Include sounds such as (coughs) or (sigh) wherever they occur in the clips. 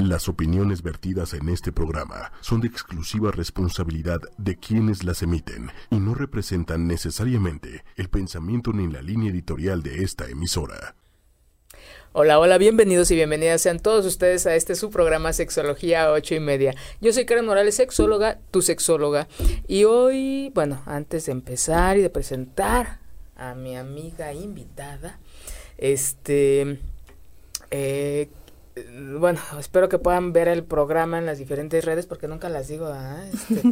Las opiniones vertidas en este programa son de exclusiva responsabilidad de quienes las emiten y no representan necesariamente el pensamiento ni la línea editorial de esta emisora. Hola, hola, bienvenidos y bienvenidas sean todos ustedes a este su programa Sexología 8 y media. Yo soy Karen Morales, sexóloga, tu sexóloga. Y hoy, bueno, antes de empezar y de presentar a mi amiga invitada, este, eh, bueno, (laughs) espero que puedan ver el programa en las diferentes redes porque nunca las digo. Este,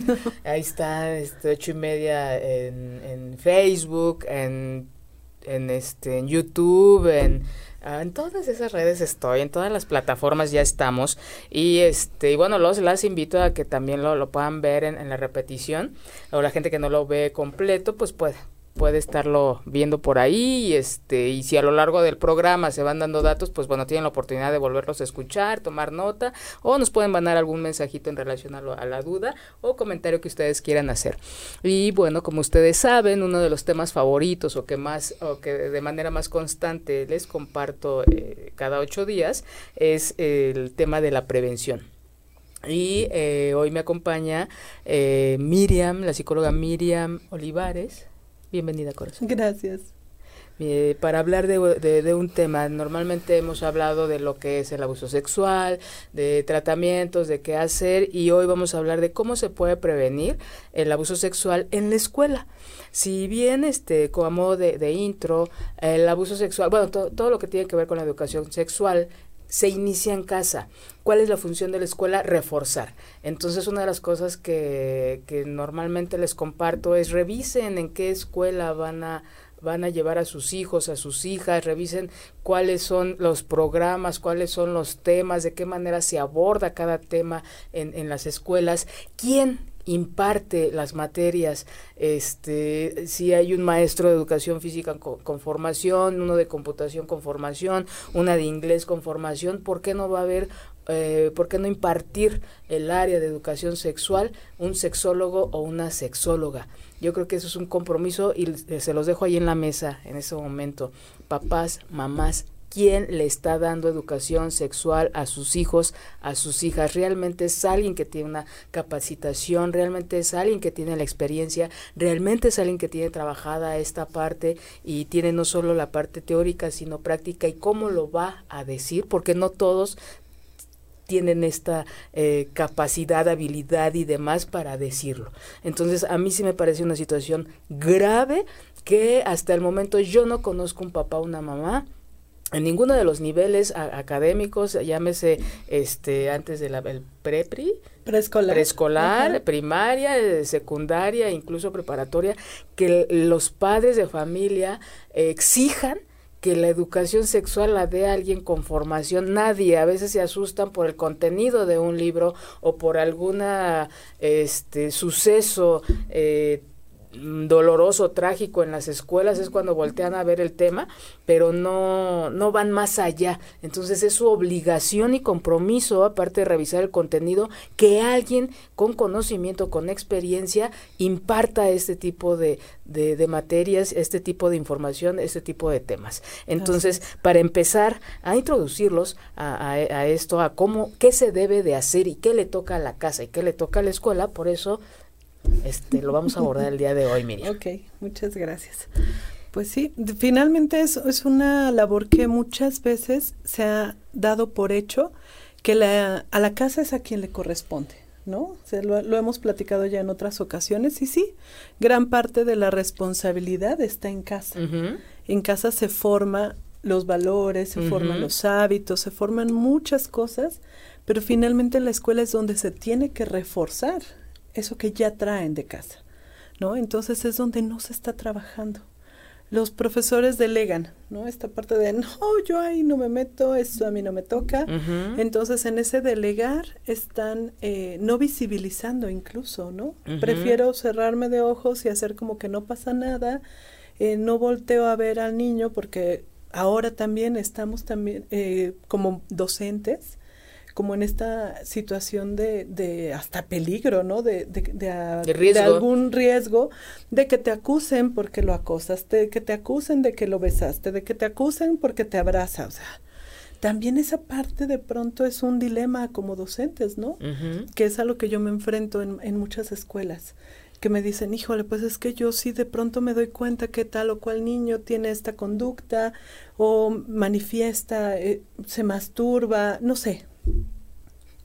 (laughs) ahí está, este, ocho y media en, en Facebook, en, en, este, en YouTube, en, ah, en todas esas redes estoy, en todas las plataformas ya estamos. Y este, y bueno, los las invito a que también lo, lo puedan ver en, en la repetición. O la gente que no lo ve completo, pues puede puede estarlo viendo por ahí y este y si a lo largo del programa se van dando datos pues bueno tienen la oportunidad de volverlos a escuchar tomar nota o nos pueden mandar algún mensajito en relación a, a la duda o comentario que ustedes quieran hacer y bueno como ustedes saben uno de los temas favoritos o que más o que de manera más constante les comparto eh, cada ocho días es el tema de la prevención y eh, hoy me acompaña eh, Miriam, la psicóloga Miriam Olivares. Bienvenida, corazón. Gracias. Eh, para hablar de, de, de, un tema, normalmente hemos hablado de lo que es el abuso sexual, de tratamientos, de qué hacer y hoy vamos a hablar de cómo se puede prevenir el abuso sexual en la escuela. Si bien, este, como de, de intro, el abuso sexual, bueno, to, todo lo que tiene que ver con la educación sexual se inicia en casa. ¿Cuál es la función de la escuela? Reforzar. Entonces, una de las cosas que, que normalmente les comparto es revisen en qué escuela van a van a llevar a sus hijos, a sus hijas, revisen cuáles son los programas, cuáles son los temas, de qué manera se aborda cada tema en, en las escuelas, quién imparte las materias, este, si hay un maestro de educación física con, formación, uno de computación con formación, una de inglés con formación, ¿por qué no va a haber, eh, por qué no impartir el área de educación sexual un sexólogo o una sexóloga? Yo creo que eso es un compromiso y se los dejo ahí en la mesa en ese momento. Papás, mamás, quién le está dando educación sexual a sus hijos, a sus hijas. Realmente es alguien que tiene una capacitación, realmente es alguien que tiene la experiencia, realmente es alguien que tiene trabajada esta parte y tiene no solo la parte teórica, sino práctica y cómo lo va a decir, porque no todos tienen esta eh, capacidad, habilidad y demás para decirlo. Entonces, a mí sí me parece una situación grave que hasta el momento yo no conozco un papá una mamá en ninguno de los niveles a, académicos, llámese este antes del de prepri, preescolar, preescolar primaria, eh, secundaria, incluso preparatoria, que los padres de familia eh, exijan que la educación sexual la dé a alguien con formación. Nadie, a veces se asustan por el contenido de un libro o por alguna este suceso eh, doloroso, trágico en las escuelas es cuando voltean a ver el tema, pero no, no van más allá. Entonces es su obligación y compromiso, aparte de revisar el contenido, que alguien con conocimiento, con experiencia, imparta este tipo de, de, de materias, este tipo de información, este tipo de temas. Entonces, para empezar a introducirlos a, a, a esto, a cómo, qué se debe de hacer y qué le toca a la casa y qué le toca a la escuela, por eso este, lo vamos a abordar el día de hoy, Miriam. Ok, muchas gracias. Pues sí, finalmente es, es una labor que muchas veces se ha dado por hecho que la, a la casa es a quien le corresponde, ¿no? O sea, lo, lo, hemos platicado ya en otras ocasiones y sí, gran parte de la responsabilidad está en casa. Uh -huh. En casa se forma los valores, se uh -huh. forman los hábitos, se forman muchas cosas, pero finalmente en la escuela es donde se tiene que reforzar eso que ya traen de casa, ¿no? Entonces es donde no se está trabajando. Los profesores delegan, ¿no? Esta parte de, no, yo ahí no me meto, eso a mí no me toca. Uh -huh. Entonces, en ese delegar están eh, no visibilizando incluso, ¿no? Uh -huh. Prefiero cerrarme de ojos y hacer como que no pasa nada. Eh, no volteo a ver al niño porque ahora también estamos también eh, como docentes como en esta situación de, de hasta peligro, ¿no? De, de, de, de, algún riesgo de que te acusen porque lo acosaste, de que te acusen de que lo besaste, de que te acusen porque te abraza, o sea, también esa parte de pronto es un dilema como docentes, ¿no? Que es a lo que yo me enfrento en, en muchas escuelas que me dicen, híjole, pues es que yo sí de pronto me doy cuenta que tal o cual niño tiene esta conducta o manifiesta, eh, se masturba, no sé,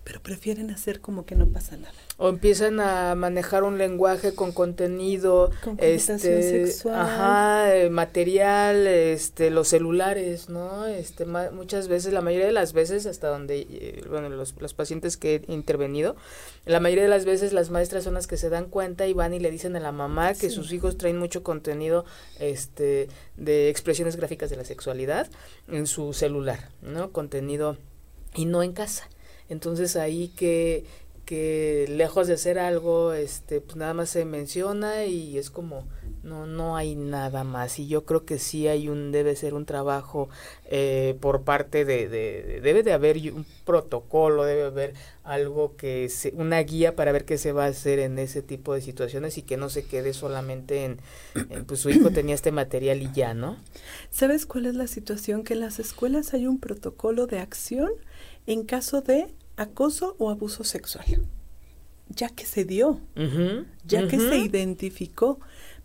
pero prefieren hacer como que no pasa nada. O empiezan a manejar un lenguaje con contenido, Con este, sexual. ajá, eh, material, este, los celulares, ¿no? Este, ma- muchas veces, la mayoría de las veces, hasta donde, eh, bueno, los, los pacientes que he intervenido, la mayoría de las veces las maestras son las que se dan cuenta y van y le dicen a la mamá que Sí. sus hijos traen mucho contenido, este, de expresiones gráficas de la sexualidad en su celular, ¿no? Contenido y no en casa. Entonces ahí que que lejos de hacer algo, este, pues nada más se menciona y es como no no hay nada más y yo creo que sí hay un debe ser un trabajo eh, por parte de, de- de- debe de haber un protocolo debe haber algo que se, una guía para ver qué se va a hacer en ese tipo de situaciones y que no se quede solamente en, en, pues su hijo (coughs) tenía este material y ya no ¿Sabes cuál es la situación? Que en las escuelas hay un protocolo de acción en caso de acoso o abuso sexual. Ya que se dio, ya que se identificó,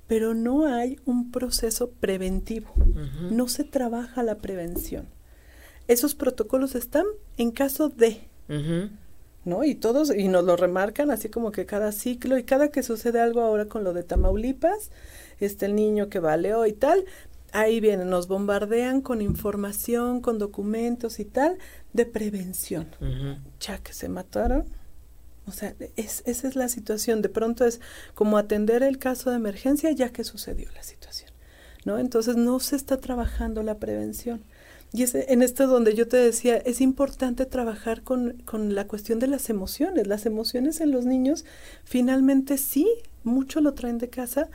pero no hay un proceso preventivo. No se trabaja la prevención. Esos protocolos están en caso de, ¿no? Y todos, y nos lo remarcan así como que cada ciclo y cada que sucede algo ahora con lo de Tamaulipas, este el niño que baleó y tal, ahí vienen, nos bombardean con información, con documentos y tal de prevención. Ya que se mataron. O sea, es, esa es la situación. De pronto es como atender el caso de emergencia ya que sucedió la situación. ¿No? Entonces no se está trabajando la prevención. Y es en esto donde yo te decía, es importante trabajar con, con la cuestión de las emociones. Las emociones en los niños finalmente sí, mucho lo traen de casa,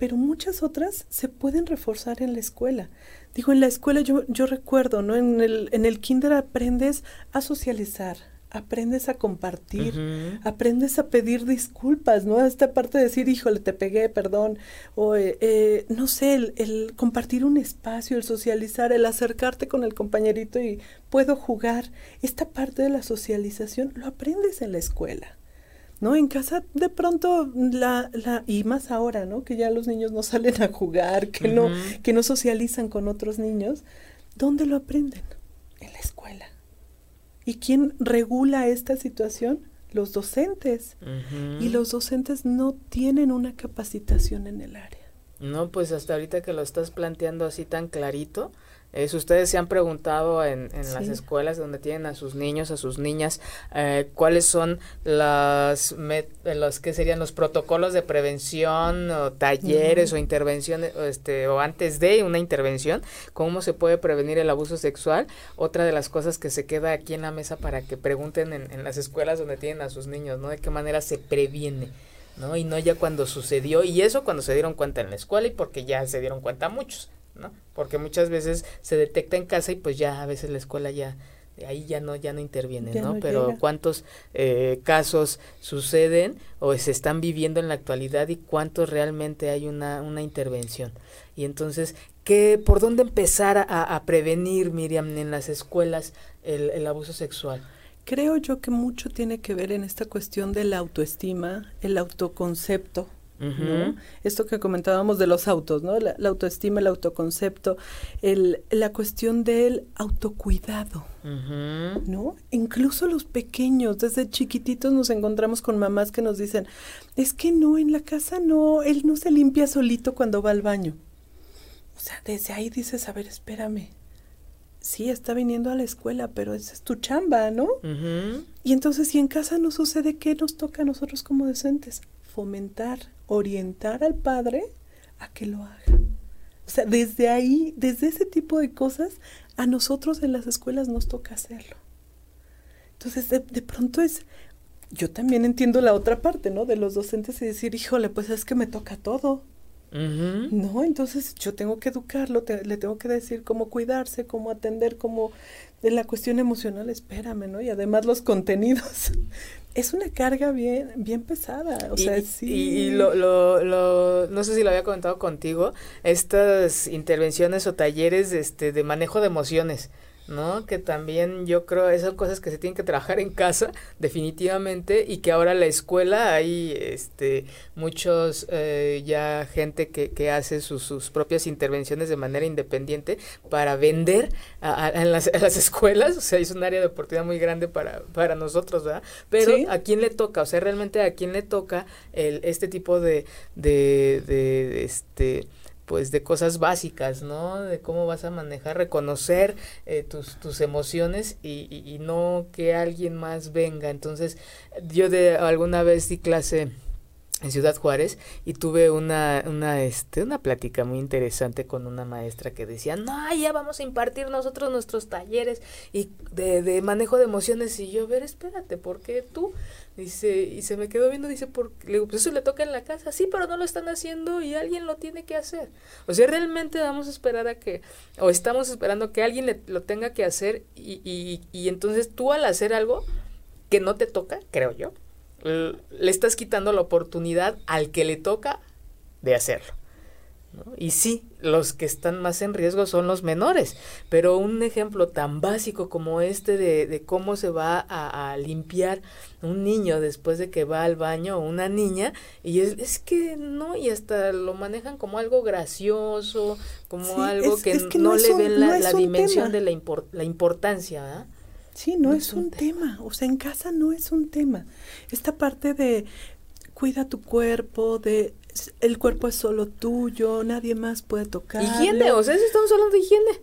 pero muchas otras se pueden reforzar en la escuela. Digo, en la escuela yo, yo recuerdo, ¿no? En el, en el kinder aprendes a socializar, aprendes a compartir, aprendes a pedir disculpas, ¿no? Esta parte de decir, híjole, te pegué, perdón, o eh, eh, no sé, el, el compartir un espacio, el socializar, el acercarte con el compañerito y puedo jugar, esta parte de la socialización lo aprendes en la escuela. ¿No? En casa de pronto la, la y más ahora, ¿no? Que ya los niños no (laughs) salen a jugar, que no que no socializan con otros niños, ¿dónde lo aprenden? En la escuela. ¿Y quién regula esta situación? Los docentes. Y los docentes no tienen una capacitación en el área. No, pues hasta ahorita que lo estás planteando así tan clarito, es, ustedes se han preguntado en, en las escuelas donde tienen a sus niños, a sus niñas, eh, cuáles son las, eh, los que serían los protocolos de prevención o talleres o intervenciones, o este, o antes de una intervención, cómo se puede prevenir el abuso sexual. Otra de las cosas que se queda aquí en la mesa para que pregunten en, en las escuelas donde tienen a sus niños, ¿no? De qué manera se previene. ¿no? Y no ya cuando sucedió, y eso cuando se dieron cuenta en la escuela y porque ya se dieron cuenta muchos, ¿no? Porque muchas veces se detecta en casa y pues ya a veces la escuela ya, ahí ya no, ya no interviene, Ya ¿no? no Pero llega. cuántos eh, casos suceden o se están viviendo en la actualidad y cuántos realmente hay una, una intervención. Y entonces, ¿qué, ¿por dónde empezar a, a prevenir, Miriam, en las escuelas el, el abuso sexual? Creo yo que mucho tiene que ver en esta cuestión de la autoestima, el autoconcepto, ¿no? Esto que comentábamos de los autos, ¿no? La, la autoestima, el autoconcepto, el, la cuestión del autocuidado. ¿no? Incluso los pequeños, desde chiquititos nos encontramos con mamás que nos dicen, es que no, en la casa no, él no se limpia solito cuando va al baño. O sea, desde ahí dices, a ver, espérame. Sí, está viniendo a la escuela, pero esa es tu chamba, ¿no? Y entonces, si en casa no sucede, ¿qué nos toca a nosotros como docentes? Fomentar, orientar al padre a que lo haga. O sea, desde ahí, desde ese tipo de cosas, a nosotros en las escuelas nos toca hacerlo. Entonces, de, de pronto es, yo también entiendo la otra parte, ¿no? De los docentes y decir, híjole, pues es que me toca todo. No, entonces yo tengo que educarlo, te- le tengo que decir cómo cuidarse, cómo atender, cómo de la cuestión emocional, espérame, ¿no? Y además los contenidos. Es una carga bien, bien pesada. O sea, y, sí. y- y lo, lo, lo- no sé si lo había comentado contigo, estas intervenciones o talleres este, de manejo de emociones, ¿no? Que también yo creo esas cosas que se tienen que trabajar en casa, (laughs) definitivamente, y que ahora la escuela hay este, muchos eh, ya gente que, que hace sus, sus, propias intervenciones de manera independiente para vender a, en, las, las, (laughs) escuelas, o sea, es un área de oportunidad muy grande para, para nosotros, ¿verdad? Pero ¿a quién le toca? O sea, realmente a quién le toca el, este tipo de, de, de este pues de cosas básicas, ¿no? De cómo vas a manejar, reconocer eh, tus, tus emociones y, y, y, no que alguien más venga. Entonces, yo de alguna vez di clase en Ciudad Juárez y tuve una, una, este, una plática muy interesante con una maestra que decía, no, ya vamos a impartir nosotros nuestros talleres y de, manejo de emociones y yo, a ver, espérate, ¿por qué tú? Dice, y se me quedó viendo, dice, porque le digo, pues eso le toca en la casa, sí, pero no lo están haciendo y alguien lo tiene que hacer. O sea, realmente vamos a esperar a que, o estamos esperando que alguien le, lo tenga que hacer y, y, y entonces tú al hacer algo que no te toca, creo yo, le estás quitando la oportunidad al que le toca de hacerlo. ¿no? Y sí, los que están más en riesgo son los menores, pero un ejemplo tan básico como este de, de cómo se va a, a, limpiar un niño después de que va al baño o una niña, y es, es que no, y hasta lo manejan como algo gracioso, como sí, algo es, que, es que, no, no le ven la, no la dimensión tema. de la, import, la importancia. ¿verdad? Sí, no, no es, es, un tema. tema, o sea, en casa no es un tema. Esta parte de cuida tu cuerpo, de el cuerpo es solo tuyo, nadie más puede tocar. Higiene, o sea, estamos hablando de higiene.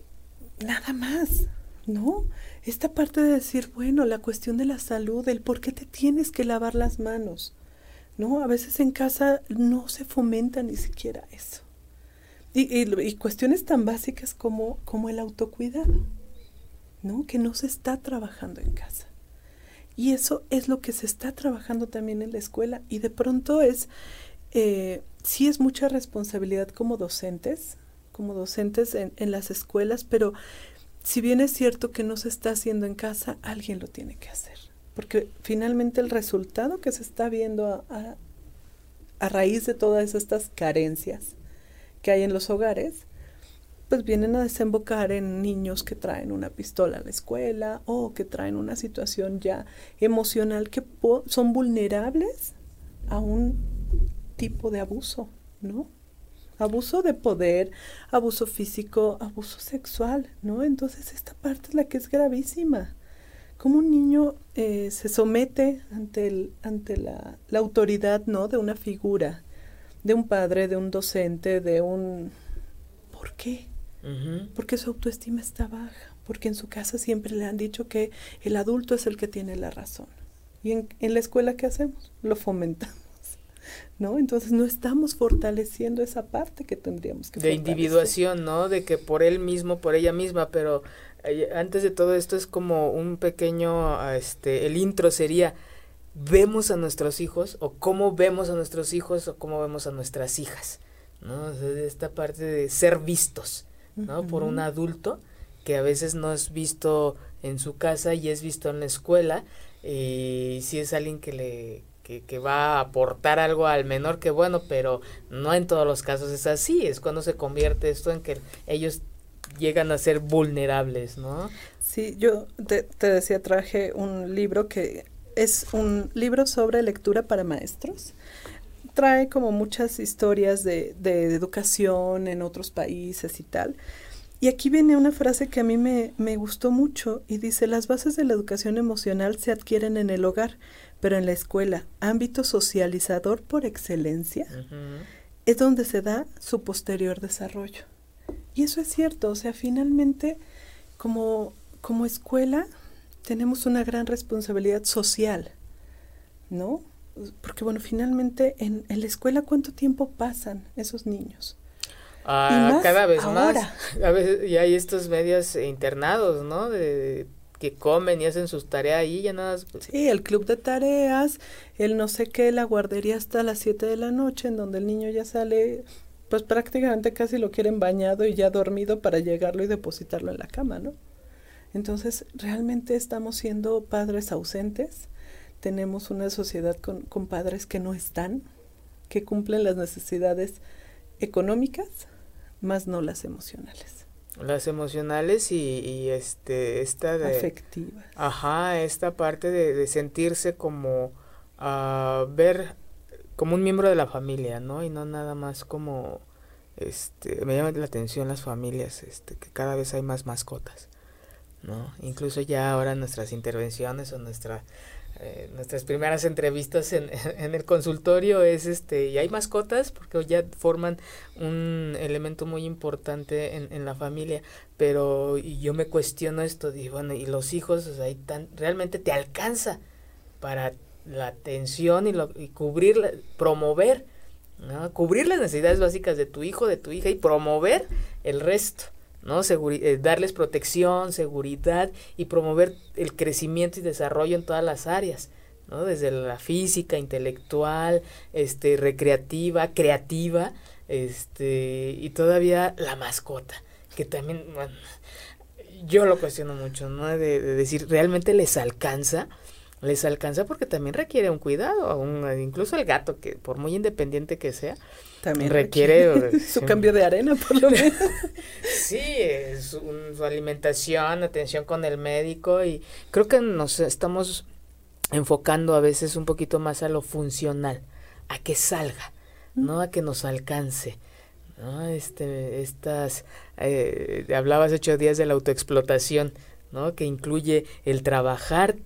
Nada más, ¿no? Esta parte de decir, bueno, la cuestión de la salud, el por qué te tienes que lavar las manos, ¿no? A veces en casa no se fomenta ni siquiera eso. Y, y, y cuestiones tan básicas como, como el autocuidado, ¿no? Que no se está trabajando en casa. Y eso es lo que se está trabajando también en la escuela. Y de pronto es, eh, sí es mucha responsabilidad como docentes, como docentes en, en, las escuelas, pero si bien es cierto que no se está haciendo en casa, alguien lo tiene que hacer. Porque finalmente el resultado que se está viendo a, a, a raíz de todas estas carencias que hay en los hogares, pues vienen a desembocar en niños que traen una pistola a la escuela o que traen una situación ya emocional que son vulnerables a un tipo de abuso, ¿no? Abuso de poder, abuso físico, abuso sexual, ¿no? Entonces esta parte es la que es gravísima. Como un niño eh, se somete ante, el, ante la, la autoridad, ¿no? De una figura, de un padre, de un docente, de un... ¿Por qué? Uh -huh. Porque su autoestima está baja, porque en su casa siempre le han dicho que el adulto es el que tiene la razón. ¿Y en, en la escuela qué hacemos? Lo fomentamos. (laughs) ¿No? Entonces no estamos fortaleciendo esa parte que tendríamos que De individuación, ¿no? De que por él mismo, por ella misma, pero eh, antes de todo esto es como un pequeño, este, el intro sería, vemos a nuestros hijos, o cómo vemos a nuestros hijos, o cómo vemos a nuestras hijas, ¿no? O sea, esta parte de ser vistos, ¿no? Uh -huh. Por un adulto que a veces no es visto en su casa y es visto en la escuela, y si es alguien que le que, que, va a aportar algo al menor, que bueno, pero no en todos los casos es así, es cuando se convierte esto en que ellos llegan a ser vulnerables, ¿no? Sí, yo te, te decía, traje un libro que es un libro sobre lectura para maestros. Trae como muchas historias de, de, de educación en otros países y tal. Y aquí viene una frase que a mí me, me, gustó mucho y dice, las bases de la educación emocional se adquieren en el hogar, pero en la escuela, ámbito socializador por excelencia, uh -huh. es donde se da su posterior desarrollo. Y eso es cierto, o sea, finalmente como, como escuela tenemos una gran responsabilidad social, ¿no? Porque bueno, finalmente en, en la escuela cuánto tiempo pasan esos niños. Ah, cada vez ahora. más. (laughs) A veces, y hay estos medios internados, ¿no? De, que comen y hacen sus tareas ahí, ya nada. Sí, el club de tareas, el no sé qué, la guardería hasta las 7 de la noche, en donde el niño ya sale, pues prácticamente casi lo quieren bañado y ya dormido para llegarlo y depositarlo en la cama, ¿no? Entonces, realmente estamos siendo padres ausentes, tenemos una sociedad con, con padres que no están, que cumplen las necesidades económicas, más no las emocionales. las emocionales y, este esta de afectiva ajá esta parte de, sentirse como a ver como un miembro de la familia no y no nada más como este me llama la atención las familias este que cada vez hay más mascotas no incluso ya ahora nuestras intervenciones o nuestra eh, nuestras primeras entrevistas en, (laughs) en, el consultorio es este y hay mascotas porque ya forman un elemento muy importante en, en la familia pero yo me cuestiono esto digo bueno y los hijos o tan, realmente te alcanza para la atención y, lo, y cubrir promover ¿no? cubrir las necesidades básicas de tu hijo de tu hija y promover el resto ¿no? Eh, darles protección, seguridad y promover el crecimiento y desarrollo en todas las áreas, ¿no? Desde la física, intelectual, este, recreativa, creativa, este, y todavía la mascota, que también, yo lo cuestiono mucho, ¿no? De, de decir, ¿realmente les alcanza? les alcanza porque también requiere un cuidado, incluso el gato, que por muy independiente que sea, también requiere, (laughs) su cambio de arena, por lo menos. (laughs) sí, su, su alimentación, atención con el médico y creo que nos estamos enfocando a veces un poquito más a lo funcional, a que salga, no a que nos alcance. ¿no? Este, estas, eh, hablabas ocho días de la autoexplotación, ¿no? Que incluye el trabajar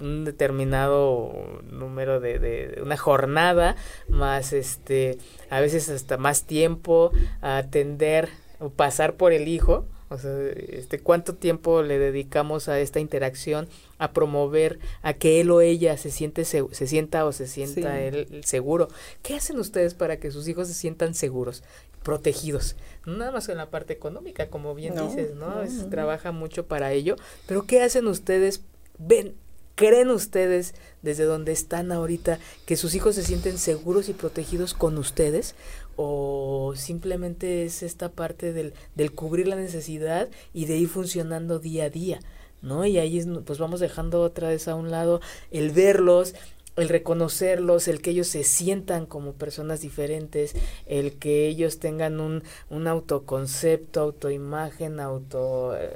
un determinado número de, de, una jornada más este a veces hasta más tiempo a atender o pasar por el hijo o sea, este, ¿cuánto tiempo le dedicamos a esta interacción, a promover, a que él o ella se siente se, sienta o se sienta él seguro? ¿Qué hacen ustedes para que sus hijos se sientan seguros, protegidos? nada más en la parte económica, como bien dices, ¿no? trabaja mucho para ello, pero ¿qué hacen ustedes? Ven, ¿Creen ustedes desde donde están ahorita que sus hijos se sienten seguros y protegidos con ustedes? ¿O simplemente es esta parte del, del cubrir la necesidad y de ir funcionando día a día? ¿No? Y ahí pues vamos dejando otra vez a un lado el verlos, el reconocerlos, el que ellos se sientan como personas diferentes, el que ellos tengan un, un autoconcepto, autoimagen, auto eh,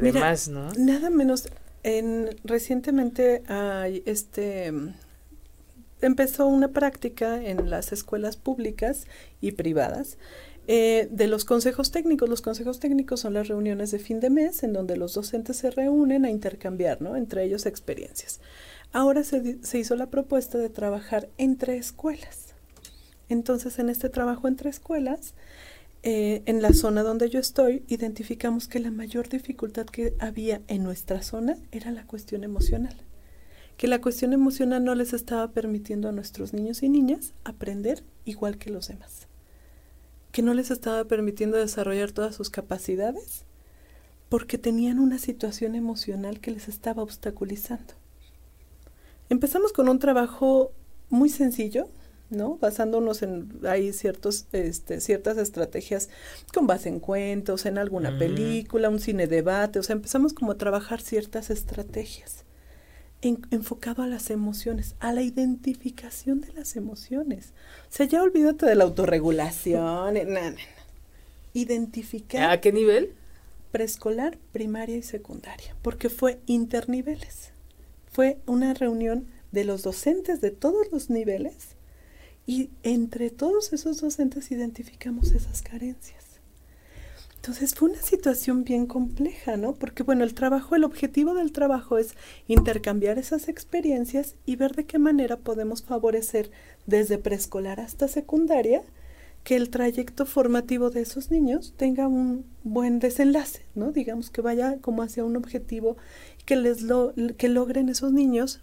demás, ¿no? Nada menos en, recientemente hay este empezó una práctica en las escuelas públicas y privadas eh, de los consejos técnicos. Los consejos técnicos son las reuniones de fin de mes en donde los docentes se reúnen a intercambiar, ¿no? Entre ellos experiencias. Ahora se hizo la propuesta de trabajar entre escuelas. Entonces, en este trabajo entre escuelas, eh, en la zona donde yo estoy, identificamos que la mayor dificultad que había en nuestra zona era la cuestión emocional. Que la cuestión emocional no les estaba permitiendo a nuestros niños y niñas aprender igual que los demás. Que no les estaba permitiendo desarrollar todas sus capacidades porque tenían una situación emocional que les estaba obstaculizando. Empezamos con un trabajo muy sencillo, ¿no? Basándonos en hay ciertos este, ciertas estrategias con base en cuentos, en alguna película, un cine debate, o sea, empezamos como a trabajar ciertas estrategias enfocado a las emociones, a la identificación de las emociones. O sea, ya olvídate de la autorregulación, (laughs) eh, identificar ¿A qué nivel? Preescolar, primaria y secundaria, porque fue interniveles. Fue una reunión de los docentes de todos los niveles y entre todos esos docentes identificamos esas carencias. Entonces fue una situación bien compleja, ¿no? Porque bueno, el trabajo, el objetivo del trabajo es intercambiar esas experiencias y ver de qué manera podemos favorecer desde preescolar hasta secundaria que el trayecto formativo de esos niños tenga un buen desenlace, ¿no? Digamos que vaya como hacia un objetivo que les que logren esos niños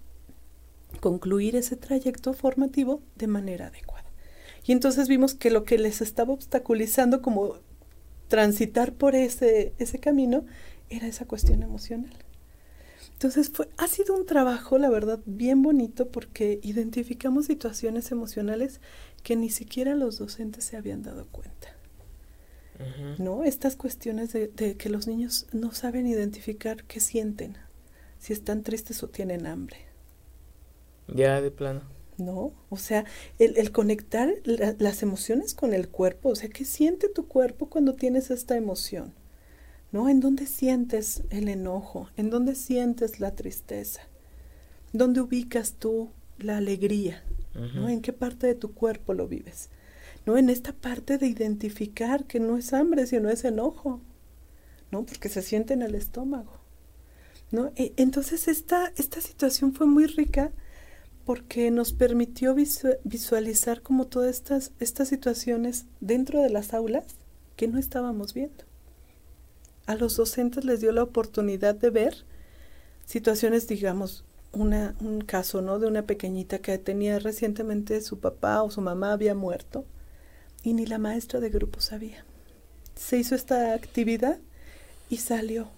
concluir ese trayecto formativo de manera adecuada. Y entonces vimos que lo que les estaba obstaculizando como transitar por ese, ese camino era esa cuestión emocional. Entonces fue, ha sido un trabajo, la verdad, bien bonito porque identificamos situaciones emocionales que ni siquiera los docentes se habían dado cuenta. ¿No? Estas cuestiones de, de, que los niños no saben identificar qué sienten, si están tristes o tienen hambre, ya, de plano. ¿no? O sea, el, el conectar las emociones con el cuerpo, o sea, ¿qué siente tu cuerpo cuando tienes esta emoción? ¿no? ¿En dónde sientes el enojo? ¿En dónde sientes la tristeza? ¿Dónde ubicas tú la alegría? ¿no? ¿En qué parte de tu cuerpo lo vives? ¿No? En esta parte de identificar que no es hambre, sino es enojo, ¿no? Porque se siente en el estómago, ¿no? E, entonces esta, esta situación fue muy rica porque nos permitió visualizar como todas estas, estas situaciones dentro de las aulas que no estábamos viendo. A los docentes les dio la oportunidad de ver situaciones, digamos, un caso, ¿no? De una pequeñita que tenía recientemente su papá o su mamá había muerto y ni la maestra de grupo sabía. Se hizo esta actividad y salió.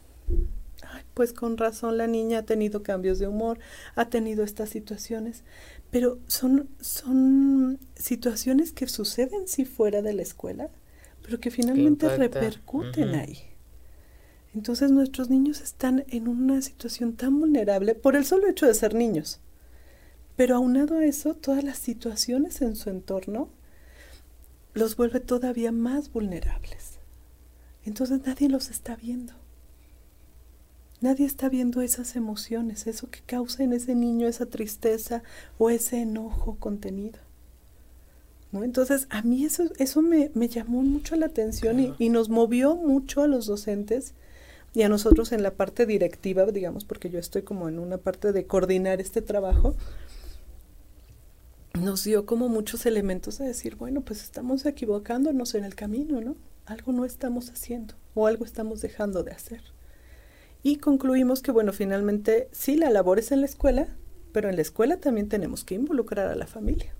Pues con razón la niña ha tenido cambios de humor, ha tenido estas situaciones, pero son, son situaciones que suceden si fuera de la escuela, pero que finalmente repercuten ahí. Entonces nuestros niños están en una situación tan vulnerable por el solo hecho de ser niños. Pero aunado a eso, todas las situaciones en su entorno los vuelve todavía más vulnerables. Entonces nadie los está viendo. Nadie está viendo esas emociones, eso que causa en ese niño esa tristeza o ese enojo contenido. ¿No? Entonces, a mí eso, eso me, llamó mucho la atención y, y, nos movió mucho a los docentes y a nosotros en la parte directiva, digamos, porque yo estoy como en una parte de coordinar este trabajo, nos dio como muchos elementos de decir, bueno, pues estamos equivocándonos en el camino, ¿no? Algo no estamos haciendo o algo estamos dejando de hacer. Y concluimos que, bueno, finalmente sí, la labor es en la escuela, pero en la escuela también tenemos que involucrar a la familia.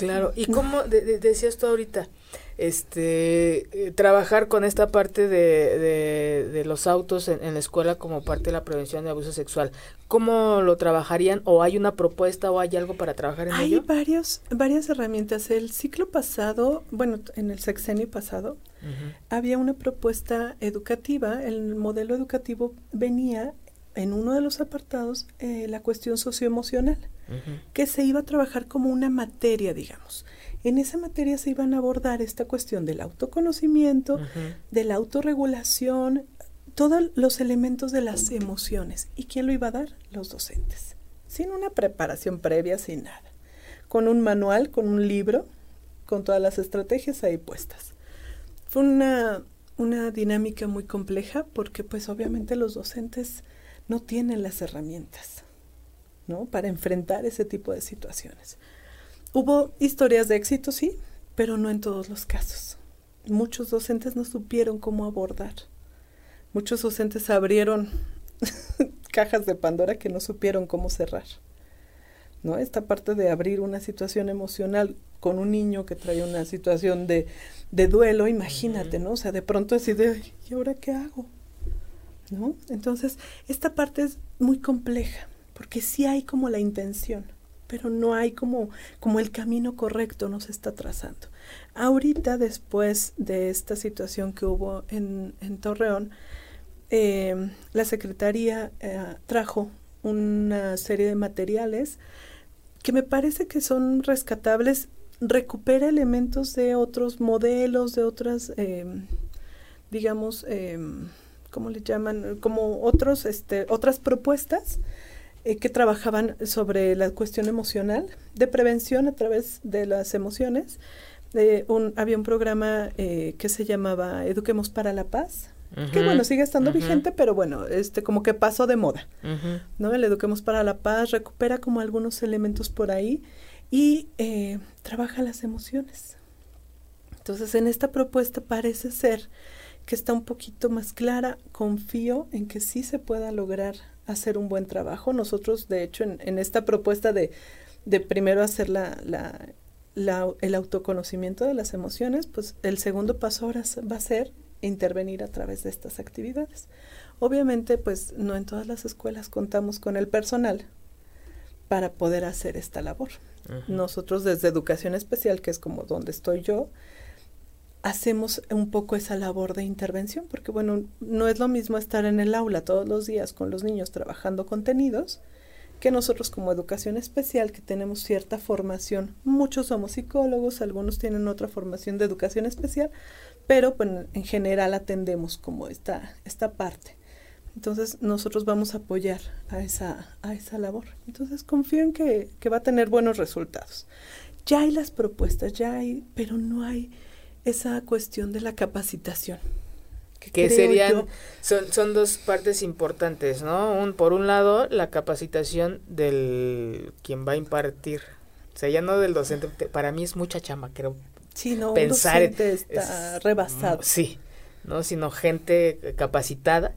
Claro, y como decías tú ahorita, este, eh, trabajar con esta parte de, de, los autos en, la escuela como parte de la prevención de abuso sexual, ¿cómo lo trabajarían? ¿O hay una propuesta o hay algo para trabajar en ello? Hay varios, varias herramientas. El ciclo pasado, bueno, en el sexenio pasado, había una propuesta educativa. El modelo educativo venía en uno de los apartados eh, la cuestión socioemocional, que se iba a trabajar como una materia, digamos. En esa materia se iban a abordar esta cuestión del autoconocimiento, de la autorregulación, todos los elementos de las emociones. ¿Y quién lo iba a dar? Los docentes. Sin una preparación previa, sin nada. Con un manual, con un libro, con todas las estrategias ahí puestas. Fue una, una dinámica muy compleja porque pues obviamente los docentes no tienen las herramientas, ¿no? Para enfrentar ese tipo de situaciones. Hubo historias de éxito, sí, pero no en todos los casos. Muchos docentes no supieron cómo abordar. Muchos docentes abrieron (laughs) cajas de Pandora que no supieron cómo cerrar. ¿No? Esta parte de abrir una situación emocional con un niño que trae una situación de, de duelo, imagínate, ¿no? O sea, de pronto así de, ¿y ahora qué hago? ¿no? Entonces, esta parte es muy compleja, porque sí hay como la intención, pero no hay como, como el camino correcto nos está trazando. Ahorita, después de esta situación que hubo en, en Torreón, eh, la Secretaría eh, trajo una serie de materiales que me parece que son rescatables, recupera elementos de otros modelos, de otras, eh, digamos, ¿cómo le llaman? Como otros, este, otras propuestas eh, que trabajaban sobre la cuestión emocional, de prevención a través de las emociones. un, había un programa eh, que se llamaba Eduquemos para la Paz, que bueno, sigue estando vigente, pero bueno, este como que pasó de moda, ¿no? El Eduquemos para la Paz recupera como algunos elementos por ahí y eh, trabaja las emociones. Entonces, en esta propuesta parece ser que está un poquito más clara. Confío en que sí se pueda lograr hacer un buen trabajo. Nosotros, de hecho, en, esta propuesta de, primero hacer la, el autoconocimiento de las emociones, pues el segundo paso ahora va a ser intervenir a través de estas actividades. Obviamente, pues no en todas las escuelas contamos con el personal para poder hacer esta labor. Nosotros desde educación especial, que es como donde estoy yo, hacemos un poco esa labor de intervención, porque bueno, no es lo mismo estar en el aula todos los días con los niños trabajando contenidos, que nosotros como educación especial, que tenemos cierta formación, muchos somos psicólogos, algunos tienen otra formación de educación especial, pero bueno, en general atendemos como esta, esta parte. Entonces nosotros vamos a apoyar a esa, a esa labor. Entonces confío en que, que va a tener buenos resultados. Ya hay las propuestas, ya hay, pero no hay esa cuestión de la capacitación. Que, serían, son, son dos partes importantes, ¿no? Un, por un lado, la capacitación del quien va a impartir. O sea, ya no del docente, para mí es mucha chama, creo. Sí, no, pensar un docente está rebasado. Sí, ¿no? Sino gente capacitada.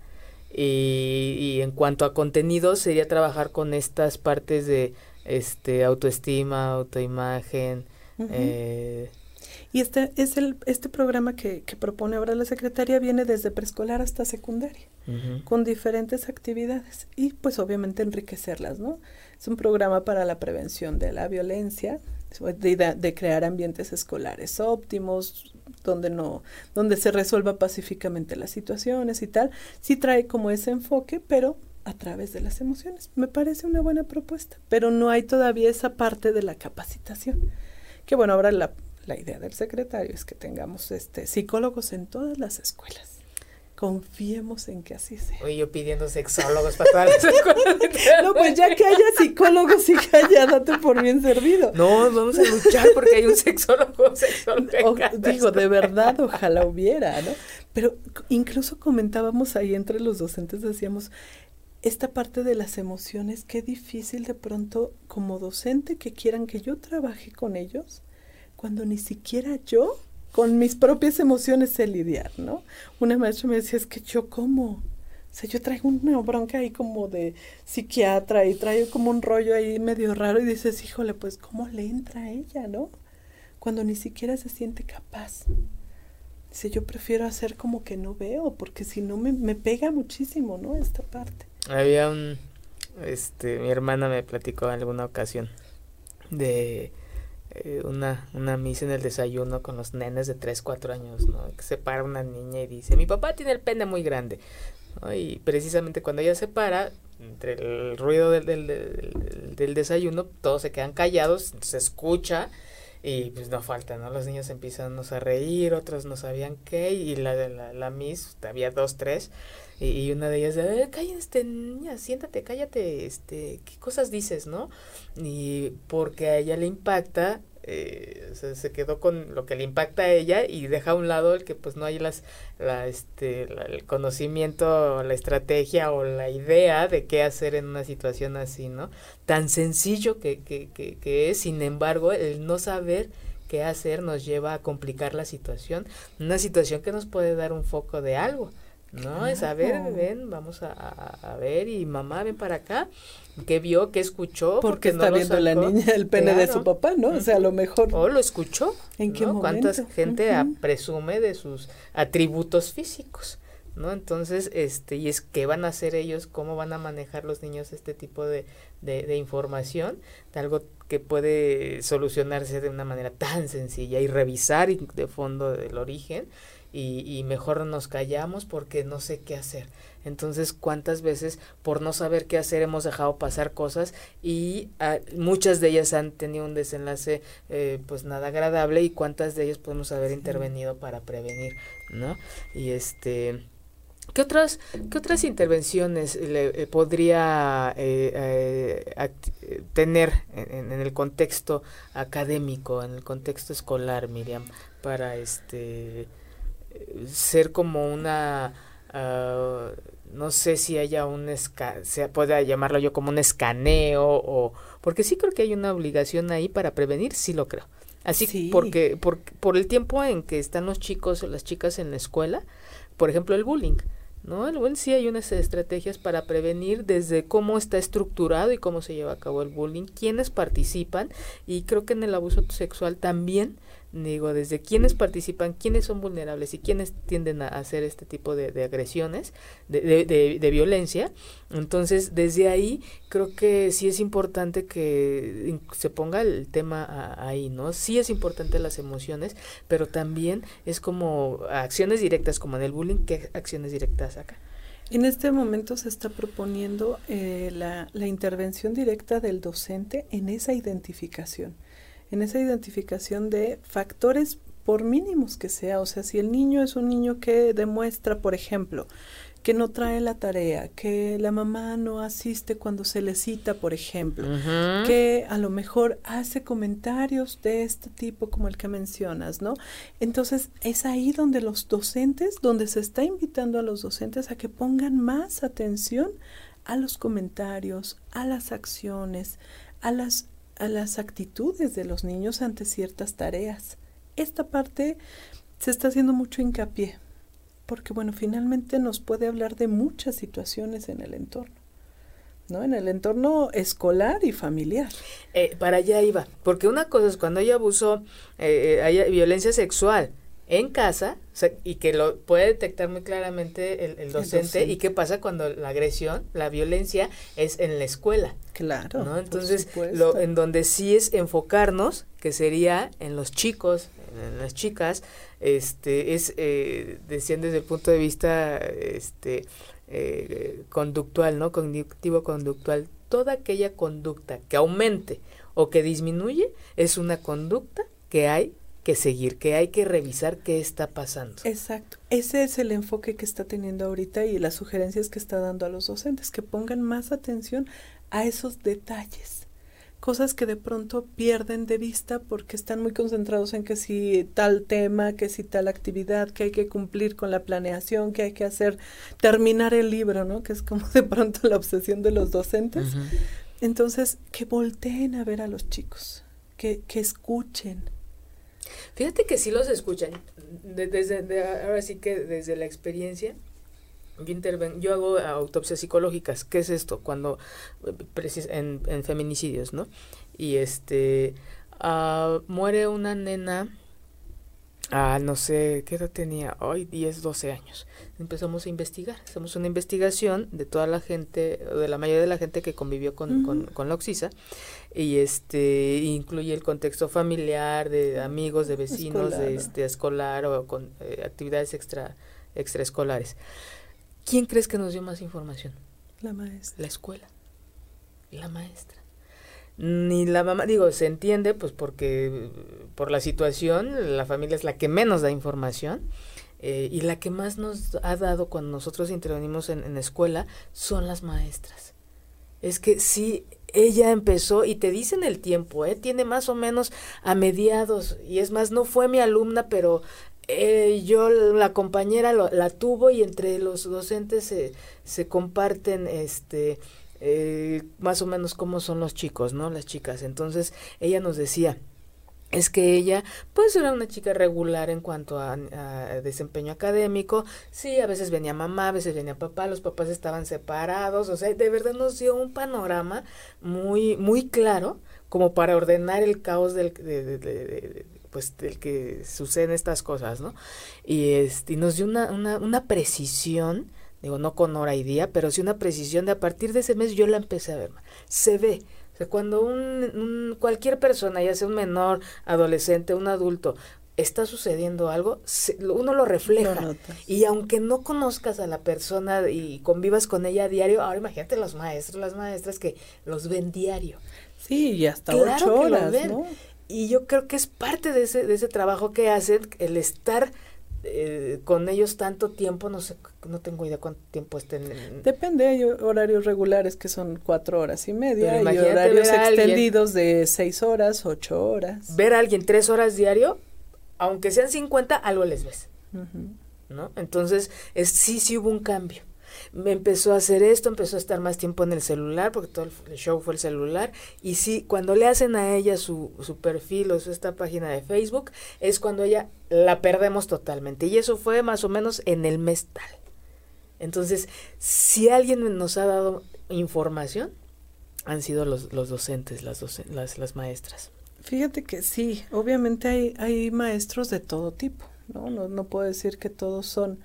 Y, y en cuanto a contenido, sería trabajar con estas partes de este autoestima, autoimagen, eh, y este es el este programa que, que, propone ahora la secretaria viene desde preescolar hasta secundaria, con diferentes actividades y pues obviamente enriquecerlas, ¿no? Es un programa para la prevención de la violencia, de, de, crear ambientes escolares óptimos, donde no, donde se resuelva pacíficamente las situaciones y tal. Sí trae como ese enfoque, pero a través de las emociones. Me parece una buena propuesta, pero no hay todavía esa parte de la capacitación. Que bueno, ahora la, la idea del secretario es que tengamos este psicólogos en todas las escuelas. Confiemos en que así sea. Oye, yo pidiendo sexólogos para todas las (laughs) escuelas. no, pues ya que haya psicólogos, y ya date por bien servido. No, vamos a luchar porque hay un sexólogo, sexólogo Digo, de verdad, ojalá hubiera, ¿no? Pero incluso comentábamos ahí entre los docentes, decíamos, esta parte de las emociones, qué difícil de pronto como docente que quieran que yo trabaje con ellos cuando ni siquiera yo con mis propias emociones sé lidiar, ¿no? Una maestra me decía, es que yo como, o sea, yo traigo una bronca ahí como de psiquiatra y traigo como un rollo ahí medio raro y dices, híjole, pues ¿cómo le entra a ella, no? Cuando ni siquiera se siente capaz. Dice, yo prefiero hacer como que no veo, porque si no me, me pega muchísimo, ¿no? Esta parte. Había un, este, mi hermana me platicó en alguna ocasión de eh, una, una misa en el desayuno con los nenes de 3, 4 años, ¿no? Que se para una niña y dice, mi papá tiene el pene muy grande. Y precisamente cuando ella se para, entre el ruido del, del, del, desayuno, todos se quedan callados, se escucha y pues no falta, ¿no? Los niños empiezan a reír, otros no sabían qué, y la, la, la Miss, había dos, tres, y, una de ellas, eh, cállate, niña, siéntate, cállate, este, ¿qué cosas dices, no? Y porque a ella le impacta, eh, se, quedó con lo que le impacta a ella y deja a un lado el que pues no hay las, la, este, el conocimiento, la estrategia o la idea de qué hacer en una situación así, ¿no? Tan sencillo que, que, que, que es, sin embargo, el no saber qué hacer nos lleva a complicar la situación, una situación que nos puede dar un foco de algo. No, es a ver, ven, vamos a, a, ver y mamá, ven para acá. ¿Qué vio? ¿Qué escuchó? Porque, está viendo la niña el pene de su papá, ¿no? O sea, a lo mejor. O lo escuchó. ¿En qué momento? ¿Cuánta gente presume de sus atributos físicos? ¿no? Entonces, este, y es qué van a hacer ellos, cómo van a manejar los niños este tipo de, de, de, información, de algo que puede solucionarse de una manera tan sencilla y revisar de fondo el origen y, y, mejor nos callamos porque no sé qué hacer. Entonces, ¿cuántas veces por no saber qué hacer hemos dejado pasar cosas y ah, muchas de ellas han tenido un desenlace eh, pues nada agradable y cuántas de ellas podemos haber intervenido para prevenir, ¿no? Y este... ¿Qué otras, qué otras intervenciones le, eh, podría eh, tener en, en, el contexto académico, en el contexto escolar, Miriam, para este ser como una uh, no sé si haya un se pueda llamarlo yo como un escaneo o porque sí creo que hay una obligación ahí para prevenir sí lo creo así porque por, por el tiempo en que están los chicos o las chicas en la escuela por ejemplo el bullying ¿no? El bullying sí hay unas estrategias para prevenir desde cómo está estructurado y cómo se lleva a cabo el bullying, quiénes participan y creo que en el abuso sexual también digo, desde quiénes participan, quiénes son vulnerables y quiénes tienden a hacer este tipo de, agresiones, de, violencia. Entonces, desde ahí creo que sí es importante que se ponga el tema ahí, ¿no? Sí es importante las emociones, pero también es como acciones directas, como en el bullying, ¿qué acciones directas acá? En este momento se está proponiendo eh, la, la intervención directa del docente en esa identificación en esa identificación de factores por mínimos que sea, o sea, si el niño es un niño que demuestra, por ejemplo, que no trae la tarea, que la mamá no asiste cuando se le cita, por ejemplo, que a lo mejor hace comentarios de este tipo como el que mencionas, ¿no? Entonces es ahí donde los docentes, donde se está invitando a los docentes a que pongan más atención a los comentarios, a las acciones, a las, a las actitudes de los niños ante ciertas tareas. Esta parte se está haciendo mucho hincapié porque bueno, finalmente nos puede hablar de muchas situaciones en el entorno. ¿no? En el entorno escolar y familiar. Eh, para allá iba, porque una cosa es cuando ella abusó, eh, eh hay violencia sexual en casa y que lo puede detectar muy claramente el, docente, y qué pasa cuando la agresión, la violencia es en la escuela. Claro. ¿no? Entonces, lo, en donde sí es enfocarnos, que sería en los chicos, en las chicas, este, es, eh, decían desde el punto de vista este, eh, conductual, ¿no? Cognitivo-conductual, toda aquella conducta que aumente o que disminuye es una conducta que hay que seguir, que hay que revisar qué está pasando. Exacto. Ese es el enfoque que está teniendo ahorita y las sugerencias que está dando a los docentes, que pongan más atención a esos detalles cosas que de pronto pierden de vista porque están muy concentrados en que si tal tema, que si tal actividad, que hay que cumplir con la planeación, que hay que hacer, terminar el libro, ¿no? Que es como de pronto la obsesión de los docentes. Entonces, que volteen a ver a los chicos, que, que escuchen. Fíjate que sí los escuchan, desde, ahora sí que desde la experiencia, yo, hago autopsias psicológicas. ¿Qué es esto? Cuando, en, en feminicidios, ¿no? Y este, uh, muere una nena, ah, no sé, ¿qué edad tenía? Hoy 10, 12 años. Empezamos a investigar. Hacemos una investigación de toda la gente, de la mayoría de la gente que convivió con, con, con la Oxisa. Y este, incluye el contexto familiar, de amigos, de vecinos, de este, escolar o con eh, actividades extra, extraescolares. ¿Quién crees que nos dio más información? La maestra. La escuela. La maestra. Ni la mamá, digo, se entiende, pues porque por la situación, la familia es la que menos da información. Eh, y la que más nos ha dado cuando nosotros intervenimos en, en escuela son las maestras. Es que sí, ella empezó y te dicen el tiempo, ¿eh? tiene más o menos a mediados, y es más, no fue mi alumna, pero eh, yo la compañera la tuvo y entre los docentes se, se comparten este eh, más o menos cómo son los chicos, ¿no? Las chicas. Entonces ella nos decía, es que ella pues era una chica regular en cuanto a, desempeño académico, sí, a veces venía mamá, a veces venía papá, los papás estaban separados, o sea, de verdad nos dio un panorama muy, muy claro como para ordenar el caos del, de, pues del que suceden estas cosas, ¿no? Y, este, nos dio una, una, una precisión, digo, no con hora y día, pero sí una precisión de a partir de ese mes yo la empecé a ver. Se ve, o sea, cuando un, cualquier persona, ya sea un menor, adolescente, un adulto, está sucediendo algo, uno lo refleja. y aunque no conozcas a la persona y convivas con ella a diario, ahora imagínate los maestros, las maestras que los ven diario. Sí, y hasta ocho horas, ¿no? y yo creo que es parte de ese, de ese trabajo que hacen, el estar eh, con ellos tanto tiempo, no sé, no tengo idea cuánto tiempo estén. Depende, hay horarios regulares que son cuatro horas y media, y horarios extendidos de seis horas, ocho horas. Ver a alguien tres horas diario, aunque sean cincuenta, algo les ves, ¿no? Entonces, es, sí, sí hubo un cambio me empezó a hacer esto, empezó a estar más tiempo en el celular, porque todo el show fue el celular, y sí, cuando le hacen a ella su, su perfil o su, esta página de Facebook, es cuando ella la perdemos totalmente, y eso fue más o menos en el mes tal. Entonces, si alguien nos ha dado información, han sido los, los docentes, las, las, las maestras. Fíjate que sí, obviamente hay, hay maestros de todo tipo, ¿no? ¿no? No puedo decir que todos son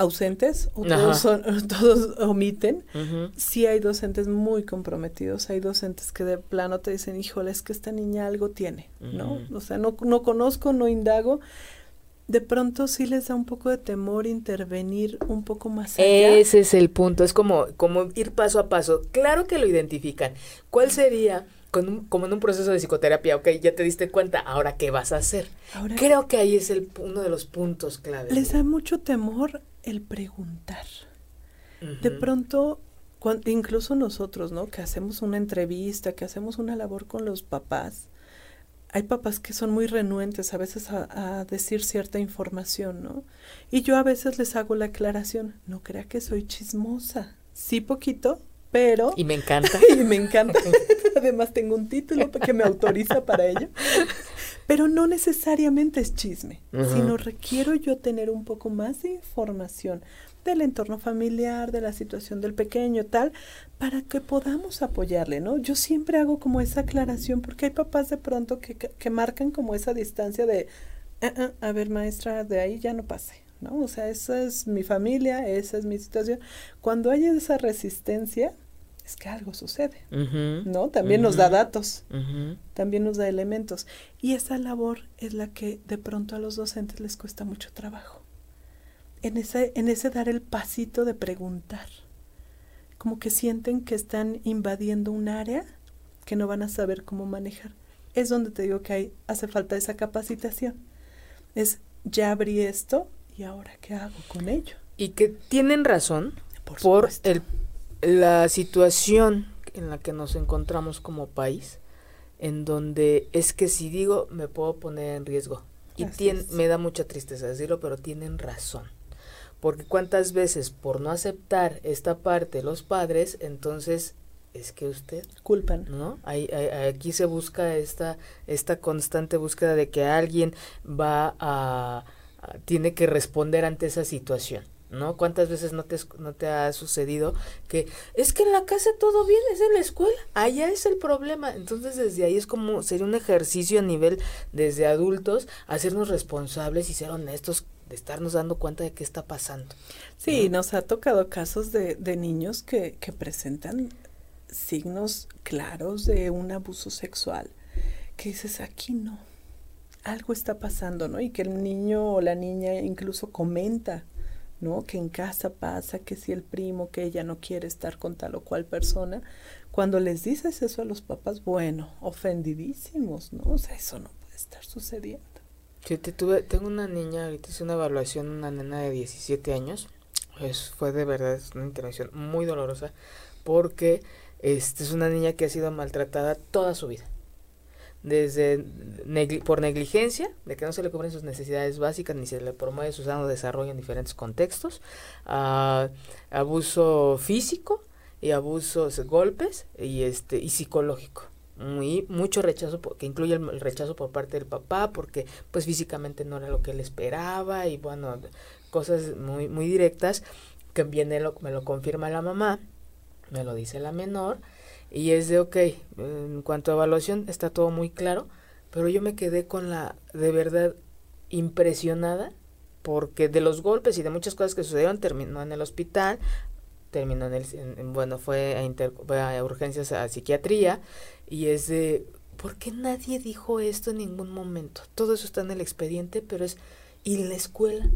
ausentes o todos, (laughs) todos omiten. Sí hay docentes muy comprometidos, hay docentes que de plano te dicen, híjole, es que esta niña algo tiene, ¿no? O sea, no, no conozco, no indago. de pronto sí les da un poco de temor intervenir un poco más allá. Ese es el punto, es como, como ir paso a paso. Claro que lo identifican. ¿Cuál sería, con como en un proceso de psicoterapia, ok, ya te diste cuenta, ahora qué vas a hacer? Creo que ahí es el, uno de los puntos claves. Les da mucho temor el preguntar. De pronto, incluso nosotros, ¿no? Que hacemos una entrevista, que hacemos una labor con los papás, hay papás que son muy renuentes a veces a, decir cierta información, ¿no? Y yo a veces les hago la aclaración, no crea que soy chismosa, sí poquito, pero... Y me encanta. (laughs) y me encanta. (laughs) Además tengo un título que me autoriza para ello. Pero no necesariamente es chisme, sino requiero yo tener un poco más de información del entorno familiar, de la situación del pequeño, tal, para que podamos apoyarle, ¿no? Yo siempre hago como esa aclaración porque hay papás de pronto que, que, marcan como esa distancia de, ah, ah, a ver maestra, de ahí ya no pase, ¿no? O sea, esa es mi familia, esa es mi situación. Cuando hay esa resistencia, es que algo sucede, ¿no? También nos da datos, también nos da elementos. Y esa labor es la que de pronto a los docentes les cuesta mucho trabajo en ese, en ese dar el pasito de preguntar. Como que sienten que están invadiendo un área que no van a saber cómo manejar. Es donde te digo que hay, hace falta esa capacitación. Es, ya abrí esto y ahora qué hago con ello. Y que tienen razón por, el, la situación en la que nos encontramos como país, en donde es que si digo me puedo poner en riesgo. Y me da mucha tristeza decirlo, pero tienen razón. Porque cuántas veces por no aceptar esta parte los padres, entonces es que usted culpan, ¿no? aquí se busca esta esta constante búsqueda de que alguien va a, tiene que responder ante esa situación. ¿No? ¿Cuántas veces no te, no te ha sucedido que es que en la casa todo bien, es en la escuela, allá es el problema? Entonces desde ahí es como sería un ejercicio a nivel desde adultos, hacernos responsables y ser honestos de estarnos dando cuenta de qué está pasando. Sí, nos ha tocado casos de, de niños que, que presentan signos claros de un abuso sexual, que dices, aquí no, algo está pasando, ¿no? Y que el niño o la niña incluso comenta, ¿no? Que en casa pasa, que si el primo, que ella no quiere estar con tal o cual persona. Cuando les dices eso a los papás, bueno, ofendidísimos, ¿no? O sea, eso no puede estar sucediendo. Yo te tuve, tengo una niña, ahorita hice una evaluación, una nena de 17 años. Es, fue de verdad es una intervención muy dolorosa porque este, es una niña que ha sido maltratada toda su vida. Desde por negligencia, de que no se le cubren sus necesidades básicas ni se le promueve su desarrollo en diferentes contextos, a abuso físico y abusos, golpes y, este, y psicológico. Muy mucho rechazo que incluye el, rechazo por parte del papá porque pues físicamente no era lo que él esperaba y bueno cosas muy muy directas que viene lo, me lo confirma la mamá me lo dice la menor y es de ok en cuanto a evaluación está todo muy claro pero yo me quedé con la de verdad impresionada porque de los golpes y de muchas cosas que sucedieron terminó en el hospital terminó en el bueno fue a, fue a urgencias a psiquiatría y es de, ¿por qué nadie dijo esto en ningún momento? Todo eso está en el expediente, pero es, ¿y la escuela?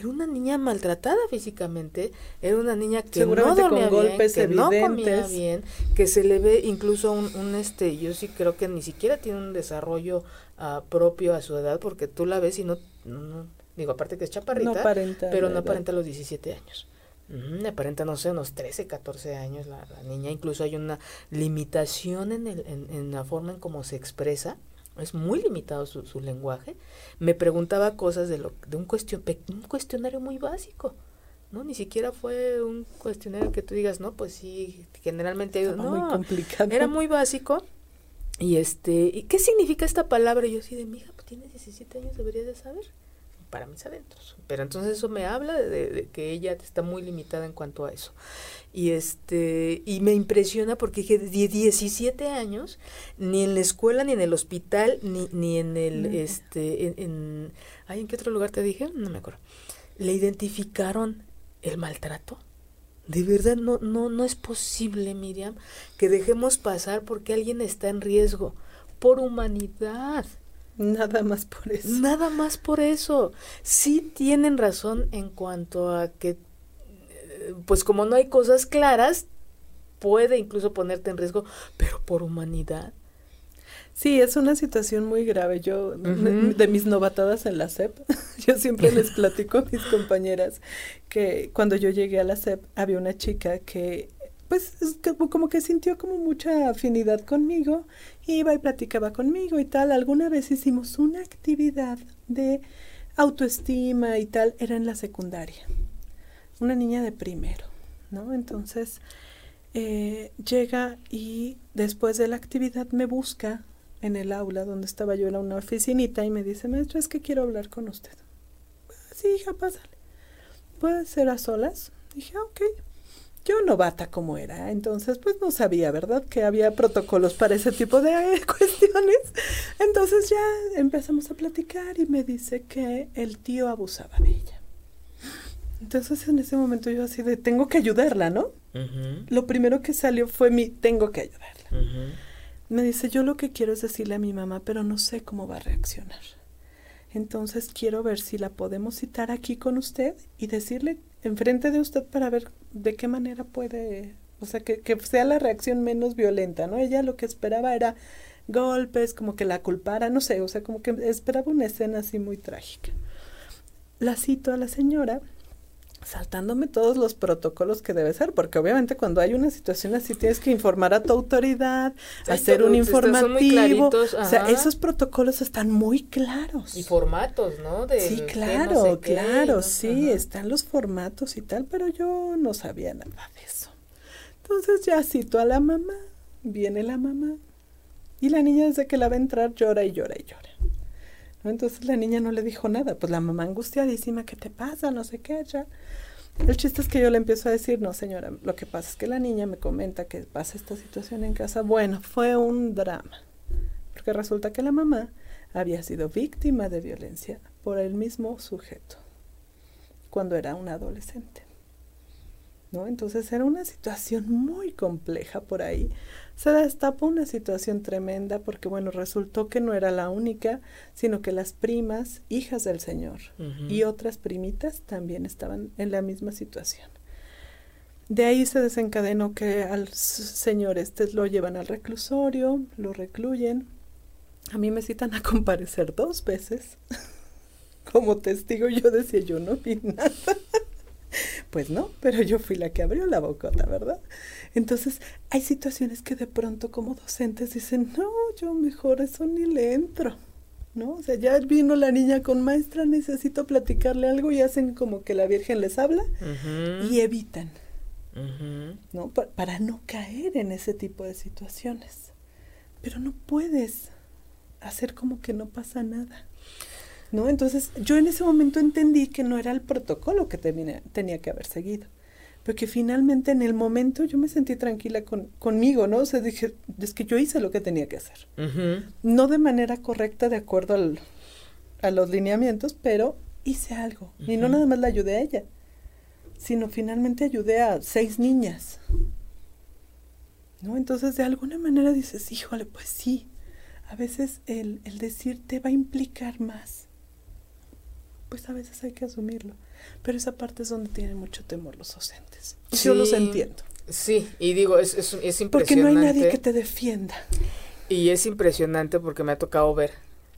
Era una niña maltratada físicamente, era una niña que no dormía bien, que no comía bien, que se le ve incluso un, un, este, yo sí creo que ni siquiera tiene un desarrollo uh, propio a su edad, porque tú la ves y no, no, digo, aparte que es chaparrita, pero no aparenta los 17 años. Me aparenta, no sé, unos 13, 14 años la, niña. Incluso hay una limitación en, el, en, en, la forma en cómo se expresa. Es muy limitado su, su lenguaje. Me preguntaba cosas de, lo, de un, cuestion, un cuestionario muy básico. ¿no? Ni siquiera fue un cuestionario que tú digas, no, pues sí, generalmente... no, muy complicado. Era muy básico. Y este, ¿y qué significa esta palabra? Y yo sí de, mija, pues tienes 17 años, deberías de saber para mis adentros. Pero entonces eso me habla de, que ella está muy limitada en cuanto a eso. Y este y me impresiona porque de 17 años ni en la escuela ni en el hospital ni, ni en el este en, en ¿en qué otro lugar te dije? No me acuerdo. Le identificaron el maltrato. De verdad no no no es posible, Miriam, que dejemos pasar porque alguien está en riesgo por humanidad Nada más por eso. Nada más por eso. Sí tienen razón en cuanto a que, eh, pues como no hay cosas claras, puede incluso ponerte en riesgo, pero por humanidad. Sí, es una situación muy grave. Yo, de mis novatadas en la SEP, (laughs) yo siempre les (laughs) platico a mis compañeras que cuando yo llegué a la SEP había una chica que pues como que sintió como mucha afinidad conmigo, iba y platicaba conmigo y tal. Alguna vez hicimos una actividad de autoestima y tal, era en la secundaria, una niña de primero, ¿no? Entonces eh, llega y después de la actividad me busca en el aula donde estaba yo, en una oficinita, y me dice, maestra, es que quiero hablar con usted. Sí, hija, pásale. ¿Puede ser a solas? Dije, ok yo novata como era, entonces pues no sabía, ¿verdad? Que había protocolos para ese tipo de (laughs) cuestiones. Entonces ya empezamos a platicar y me dice que el tío abusaba de ella. Entonces en ese momento yo así de, tengo que ayudarla, ¿no? Lo primero que salió fue mi, tengo que ayudarla. Me dice, yo lo que quiero es decirle a mi mamá, pero no sé cómo va a reaccionar. Entonces quiero ver si la podemos citar aquí con usted y decirle enfrente de usted para ver de qué manera puede, o sea, que, que sea la reacción menos violenta, ¿no? Ella lo que esperaba era golpes, como que la culpara, no sé, o sea, como que esperaba una escena así muy trágica. La cito a la señora saltándome todos los protocolos que debe ser, porque obviamente cuando hay una situación así tienes que informar a tu autoridad, hacer un informativo, o sea, esos protocolos están muy claros. Y formatos, ¿no? sí, claro, claro, sí, están los formatos y tal, pero yo no sabía nada de eso. Entonces ya cito a la mamá, viene la mamá, y la niña desde que la va a entrar llora y llora y llora. Entonces la niña no le dijo nada, pues la mamá angustiadísima, ¿qué te pasa? No sé qué, ya. El chiste es que yo le empiezo a decir, no señora, lo que pasa es que la niña me comenta que pasa esta situación en casa. Bueno, fue un drama, porque resulta que la mamá había sido víctima de violencia por el mismo sujeto cuando era una adolescente. ¿No? Entonces era una situación muy compleja por ahí se destapó una situación tremenda porque, bueno, resultó que no era la única, sino que las primas, hijas del Señor, y otras primitas también estaban en la misma situación. De ahí se desencadenó que al señor este lo llevan al reclusorio, lo recluyen. A mí me citan a comparecer dos veces. (laughs) Como testigo yo decía, yo no vi nada. (laughs) Pues no, pero yo fui la que abrió la bocota, ¿verdad? Entonces, hay situaciones que de pronto como docentes dicen, no, yo mejor eso ni le entro, ¿no? O sea, ya vino la niña con maestra, necesito platicarle algo y hacen como que la Virgen les habla y evitan, ¿no? para no caer en ese tipo de situaciones. Pero no puedes hacer como que no pasa nada. ¿no? Entonces yo en ese momento entendí que no era el protocolo que tenía, que haber seguido, pero que finalmente en el momento yo me sentí tranquila con, conmigo, ¿no? O sea, dije, es que yo hice lo que tenía que hacer. No de manera correcta de acuerdo al, a los lineamientos, pero hice algo. Y no nada más la ayudé a ella, sino finalmente ayudé a seis niñas. ¿No? Entonces de alguna manera dices, híjole, pues sí, a veces el, el decir te va a implicar más pues a veces hay que asumirlo. Pero esa parte es donde tienen mucho temor los docentes. Yo los entiendo. Sí, y digo, es, es, es, impresionante. Porque no hay nadie que te defienda. Y es impresionante porque me ha tocado ver,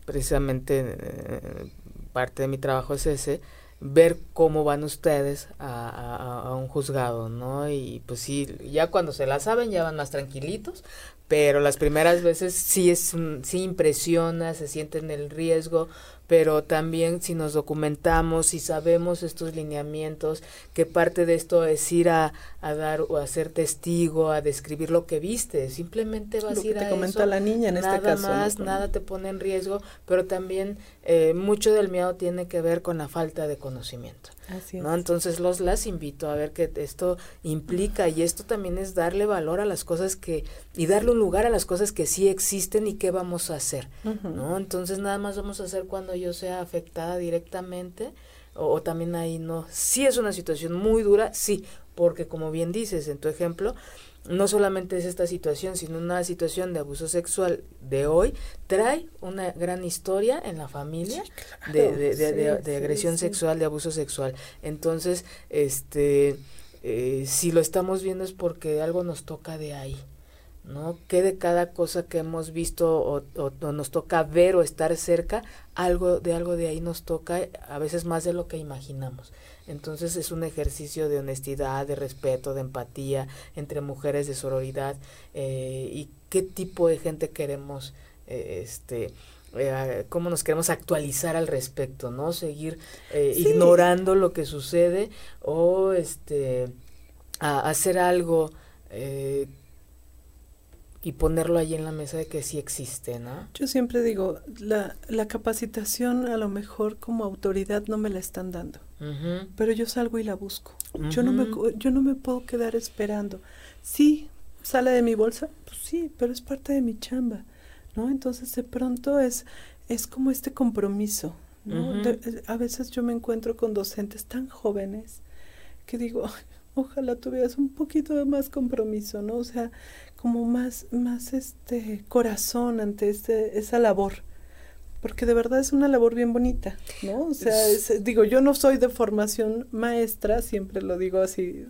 precisamente eh, parte de mi trabajo es ese, ver cómo van ustedes a, a, un juzgado, ¿no? Y pues sí, ya cuando se la saben ya van más tranquilitos, pero las primeras veces sí es sí impresiona, se sienten el riesgo, pero también si nos documentamos y sabemos estos lineamientos, que parte de esto es ir a, a, dar o a ser testigo, a describir lo que viste, simplemente vas a ir te a la niña en nada este caso. más, nada te pone en riesgo, pero también eh, mucho del miedo tiene que ver con la falta de conocimiento. Así es. ¿no? Entonces los las invito a ver que esto implica y esto también es darle valor a las cosas que y darle un lugar a las cosas que sí existen y qué vamos a hacer, ¿no? Entonces nada más vamos a hacer cuando yo sea afectada directamente o, también ahí no. Sí es una situación muy dura, sí, porque como bien dices en tu ejemplo, no solamente es esta situación, sino una situación de abuso sexual de hoy, trae una gran historia en la familia de, de, agresión sexual, de abuso sexual. Entonces, este, eh, si lo estamos viendo es porque algo nos toca de ahí. ¿no? Que de cada cosa que hemos visto o, o, nos toca ver o estar cerca, algo de algo de ahí nos toca, a veces más de lo que imaginamos. Entonces es un ejercicio de honestidad, de respeto, de empatía entre mujeres, de sororidad eh, y qué tipo de gente queremos, eh, este, eh, cómo nos queremos actualizar al respecto, ¿no? Seguir ignorando lo que sucede o este, hacer algo y ponerlo ahí en la mesa de que sí existe, ¿no? Yo siempre digo, la, la capacitación a lo mejor como autoridad no me la están dando, pero yo salgo y la busco. Yo no me yo no me puedo quedar esperando. Sí, sale de mi bolsa, pues sí, pero es parte de mi chamba, ¿no? Entonces de pronto es es como este compromiso, ¿no? a veces yo me encuentro con docentes tan jóvenes que digo, ojalá tuvieras un poquito de más compromiso, ¿no? O sea, como más, más este corazón ante este, esa labor. Porque de verdad es una labor bien bonita, ¿no? O sea, digo, yo no soy de formación maestra, siempre lo digo así,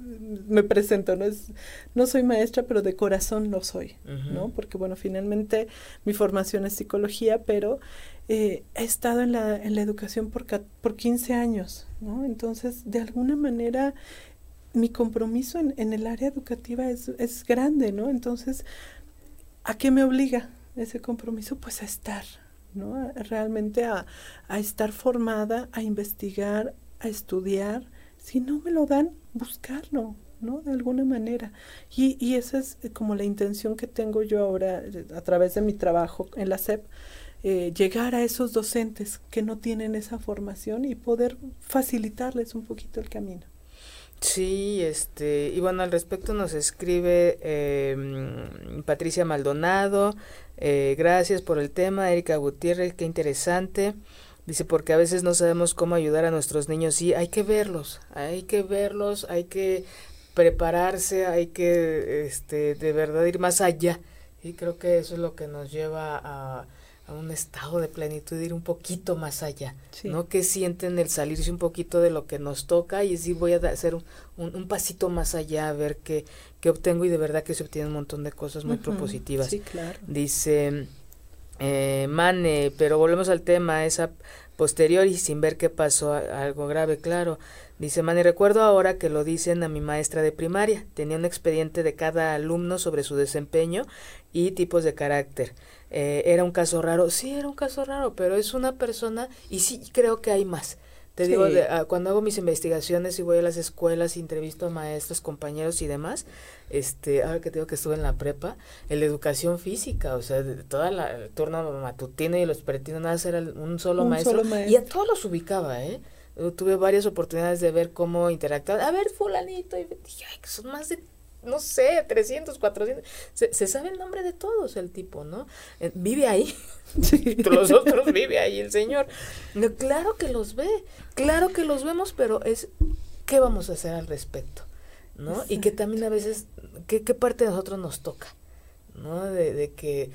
me presento, no es, no soy maestra, pero de corazón lo soy, ¿no? Porque bueno, finalmente mi formación es psicología, pero eh, he estado en la, en la educación por, por 15 años, ¿no? Entonces, de alguna manera, mi compromiso en, en el área educativa es, es, grande, ¿no? Entonces, ¿a qué me obliga ese compromiso? Pues a estar, ¿no? realmente a, a, estar formada, a investigar, a estudiar. Si no me lo dan, buscarlo, ¿no? De alguna manera. Y, y esa es como la intención que tengo yo ahora a través de mi trabajo en la SEP. Eh, llegar a esos docentes que no tienen esa formación y poder facilitarles un poquito el camino. Sí, este, y bueno, al respecto nos escribe em, Patricia Maldonado, eh, gracias por el tema, Erika Gutiérrez, qué interesante. Dice, porque a veces no sabemos cómo ayudar a nuestros niños. Sí, hay que verlos, hay que verlos, hay que prepararse, hay que, este, de verdad ir más allá. Y creo que eso es lo que nos lleva a, a un estado de plenitud, ir un poquito más allá, ¿no? Que sienten el salirse un poquito de lo que nos toca y decir voy a hacer un, un, pasito más allá, a ver qué, qué, obtengo y de verdad que se obtienen un montón de cosas muy propositivas. Sí, claro. Dice eh, Mane, pero volvemos al tema, esa posterior y sin ver qué pasó, algo grave, claro. Dice Mane, recuerdo ahora que lo dicen a mi maestra de primaria, tenía un expediente de cada alumno sobre su desempeño y tipos de carácter. Eh, era un caso raro, sí, era un caso raro, pero es una persona y sí creo que hay más. Te digo, ah, cuando hago mis investigaciones y voy a las escuelas, entrevisto a maestros, compañeros y demás, este, ahora que te digo que estuve en la prepa, en la educación física, o sea, de toda la turno matutina y los peretinos, nada, era un solo, maestro, y a todos los ubicaba, ¿eh? Tuve varias oportunidades de ver cómo interactuar. A ver, fulanito, y dije, ay, que son más de no sé, 300, 400. Se, se, sabe el nombre de todos el tipo, ¿no? Eh, vive ahí. (laughs) (laughs) los otros vive ahí el Señor. No, claro que los ve, claro que los vemos, pero es, ¿qué vamos a hacer al respecto? ¿No? Y que también a veces, ¿qué, ¿qué, parte de nosotros nos toca? ¿No? De, de que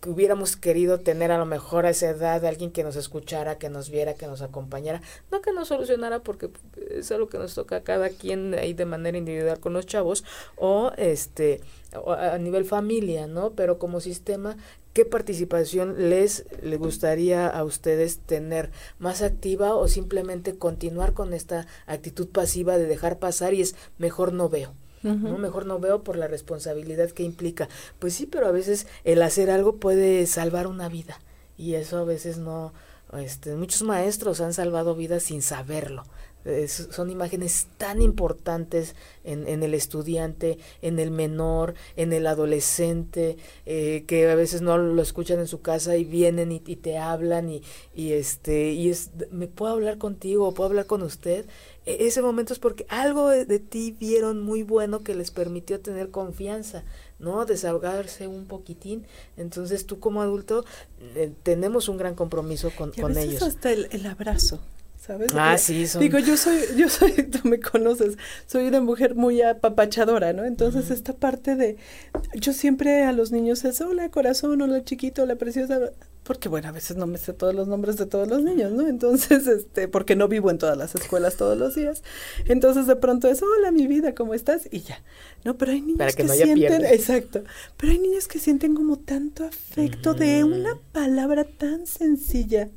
que hubiéramos querido tener a lo mejor a esa edad alguien que nos escuchara, que nos viera, que nos acompañara, no que nos solucionara porque es algo que nos toca a cada quien ahí de manera individual con los chavos o este a nivel familia, ¿no? Pero como sistema, ¿qué participación les le gustaría a ustedes tener más activa o simplemente continuar con esta actitud pasiva de dejar pasar y es mejor no veo? ¿No? Mejor no veo por la responsabilidad que implica. Pues sí, pero a veces el hacer algo puede salvar una vida y eso a veces no, este, muchos maestros han salvado vidas sin saberlo. son imágenes tan importantes en, en, el estudiante, en el menor, en el adolescente, eh, que a veces no lo escuchan en su casa y vienen y, y te hablan y, y, este y es me puedo hablar contigo, puedo hablar con usted ese momento es porque algo de, ti vieron muy bueno que les permitió tener confianza, ¿no? Desahogarse un poquitín. Entonces tú como adulto eh, tenemos un gran compromiso con, y con veces ellos. hasta el, el, abrazo, ¿sabes? Ah, sí, son... Digo, yo soy, yo soy, (laughs) tú me conoces, soy una mujer muy apapachadora, ¿no? Entonces, esta parte de, yo siempre a los niños es, hola corazón, hola chiquito, hola preciosa, porque bueno, a veces no me sé todos los nombres de todos los niños, ¿no? Entonces, este, porque no vivo en todas las escuelas todos los días. Entonces, de pronto es, hola mi vida, ¿cómo estás? Y ya. No, pero hay niños que, sienten, exacto, pero hay niños que sienten como tanto afecto de una palabra tan sencilla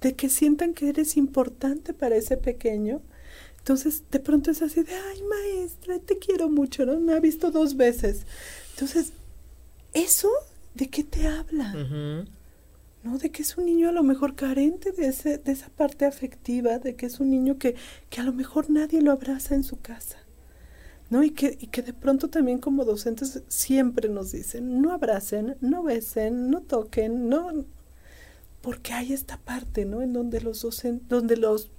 de que sientan que eres importante para ese pequeño. Entonces, de pronto es así de, ay, maestra, te quiero mucho, ¿no? Me ha visto dos veces. Entonces, ¿eso de qué te habla? ¿No? De que es un niño a lo mejor carente de, ese, de esa parte afectiva, de que es un niño que, que a lo mejor nadie lo abraza en su casa. ¿no? Y que, y que de pronto también como docentes siempre nos dicen, no abracen, no besen, no toquen, no, porque hay esta parte, ¿no? En donde los donde los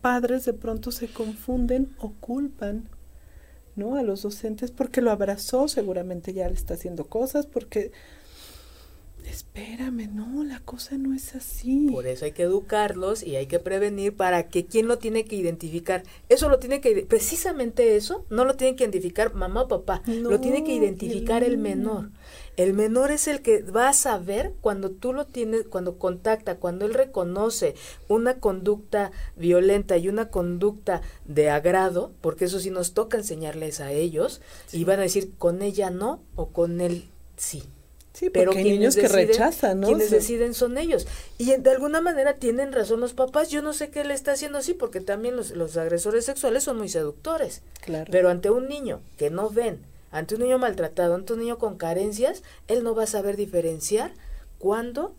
padres de pronto se confunden o culpan, ¿no? A los docentes porque lo abrazó, seguramente ya le está haciendo cosas, porque espérame, no, la cosa no es así. Por eso hay que educarlos y hay que prevenir para que quién lo tiene que identificar. Eso lo tiene que, precisamente eso, no lo tiene que identificar mamá o papá, lo tiene que identificar el menor. El menor es el que va a saber cuando tú lo tienes, cuando contacta, cuando él reconoce una conducta violenta y una conducta de agrado, porque eso sí nos toca enseñarles a ellos, y van a decir con ella no o con él sí. Sí, pero hay niños que rechazan, ¿no? Quienes deciden son ellos. Y de alguna manera tienen razón los papás. Yo no sé qué le está haciendo así, porque también los, los agresores sexuales son muy seductores. Claro. Pero ante un niño que no ven, ante un niño maltratado, ante un niño con carencias, él no va a saber diferenciar cuándo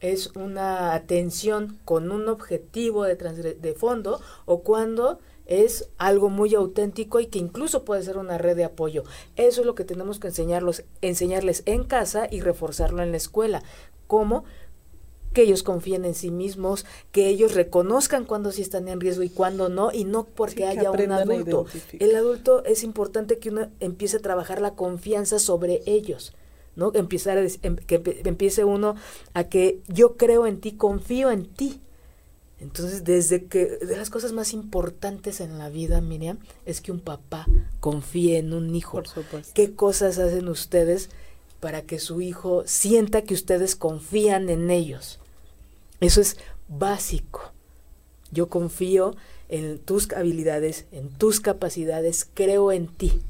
es una atención con un objetivo de, de fondo o cuando es algo muy auténtico y que incluso puede ser una red de apoyo. Eso es lo que tenemos que enseñarlos, enseñarles en casa y reforzarlo en la escuela. ¿Cómo? Que ellos confíen en sí mismos, que ellos reconozcan cuándo sí están en riesgo y cuándo no, y no porque haya un adulto. El adulto es importante que uno empiece a trabajar la confianza sobre ellos. ¿no? Empezar a, em, que empiece uno a que yo creo en ti, confío en ti. Entonces, desde que de las cosas más importantes en la vida, Miriam, es que un papá confíe en un hijo. Por supuesto. ¿Qué cosas hacen ustedes para que su hijo sienta que ustedes confían en ellos? Eso es básico. Yo confío en tus habilidades, en tus capacidades, creo en ti.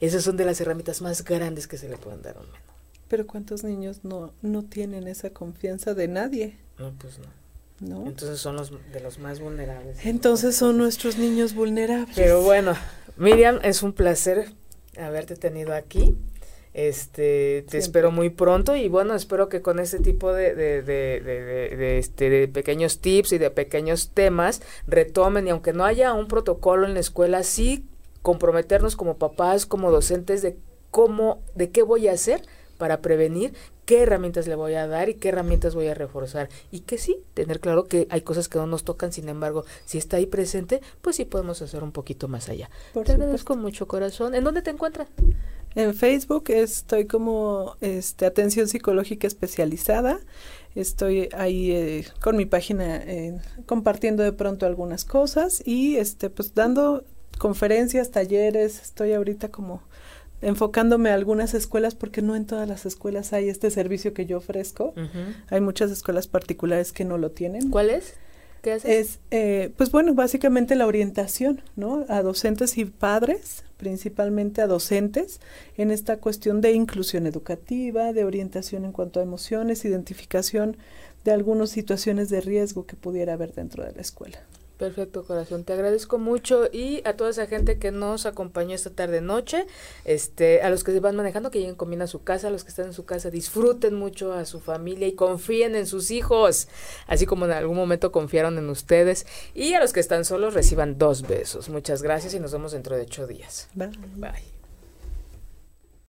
Esas son de las herramientas más grandes que se le pueden dar a un menor. Pero ¿cuántos niños no, no tienen esa confianza de nadie? No, pues no. ¿No? Entonces son los de los más vulnerables. Entonces son nuestros niños vulnerables. Pero bueno, Miriam, es un placer haberte tenido aquí. Este, te espero muy pronto y bueno, espero que con este tipo de, de, de, de, este, de pequeños tips y de pequeños temas retomen y aunque no haya un protocolo en la escuela, sí comprometernos como papás, como docentes de cómo, de qué voy a hacer para prevenir, qué herramientas le voy a dar y qué herramientas voy a reforzar. Y que sí, tener claro que hay cosas que no nos tocan, sin embargo, si está ahí presente, pues sí podemos hacer un poquito más allá. te agradezco mucho, corazón. ¿En dónde te encuentras? En Facebook estoy como este, atención psicológica especializada. Estoy ahí eh, con mi página eh, compartiendo de pronto algunas cosas y este pues dando conferencias, talleres. Estoy ahorita como enfocándome a algunas escuelas porque no en todas las escuelas hay este servicio que yo ofrezco. Hay muchas escuelas particulares que no lo tienen. ¿Cuál es? ¿Qué haces? Es, eh, pues bueno, básicamente la orientación, ¿no? A docentes y padres, principalmente a docentes, en esta cuestión de inclusión educativa, de orientación en cuanto a emociones, identificación de algunas situaciones de riesgo que pudiera haber dentro de la escuela. Perfecto, corazón. Te agradezco mucho y a toda esa gente que nos acompañó esta tarde noche, este, a los que se van manejando, que lleguen comiendo a su casa, a los que están en su casa, disfruten mucho a su familia y confíen en sus hijos, así como en algún momento confiaron en ustedes. Y a los que están solos, reciban dos besos. Muchas gracias y nos vemos dentro de ocho días. Bye. Bye.